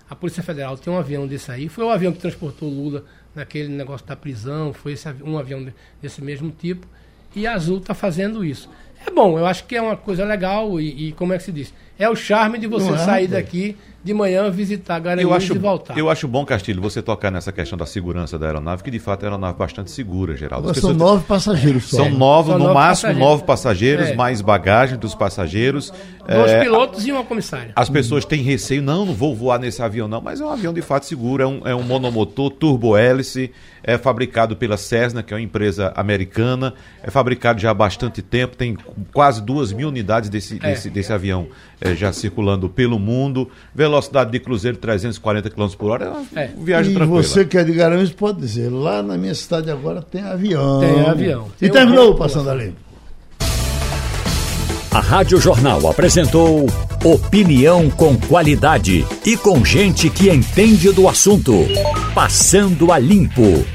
A Polícia Federal tem um avião desse aí. Foi o avião que transportou Lula naquele negócio da prisão. Foi esse, um avião desse mesmo tipo. E a Azul está fazendo isso. É bom, eu acho que é uma coisa legal e, e como é que se diz? É o charme de você é, sair daqui de manhã visitar Garanhuns e voltar. Eu acho bom, Castilho, você tocar nessa questão da segurança da aeronave, que de fato é uma aeronave bastante segura, Geraldo. Mas são nove passageiros só. São nove, são no nove máximo passageiros. nove passageiros, é. mais bagagem dos passageiros. Dois é, pilotos e uma comissária. As pessoas têm receio, não, não vou voar nesse avião não, mas é um avião de fato seguro, é um, é um monomotor turbo-hélice, é fabricado pela Cessna, que é uma empresa americana, é fabricado já há bastante tempo, tem quase duas mil unidades desse, é. desse, desse avião é, já circulando pelo mundo, velocidade de cruzeiro 340 km por hora, é uma é. viagem e tranquila. você que é de Garanhuns pode dizer, lá na minha cidade agora tem avião. Tem avião. E tem terminou o Passando a Limpo. A Rádio Jornal apresentou opinião com qualidade e com gente que entende do assunto. Passando a Limpo.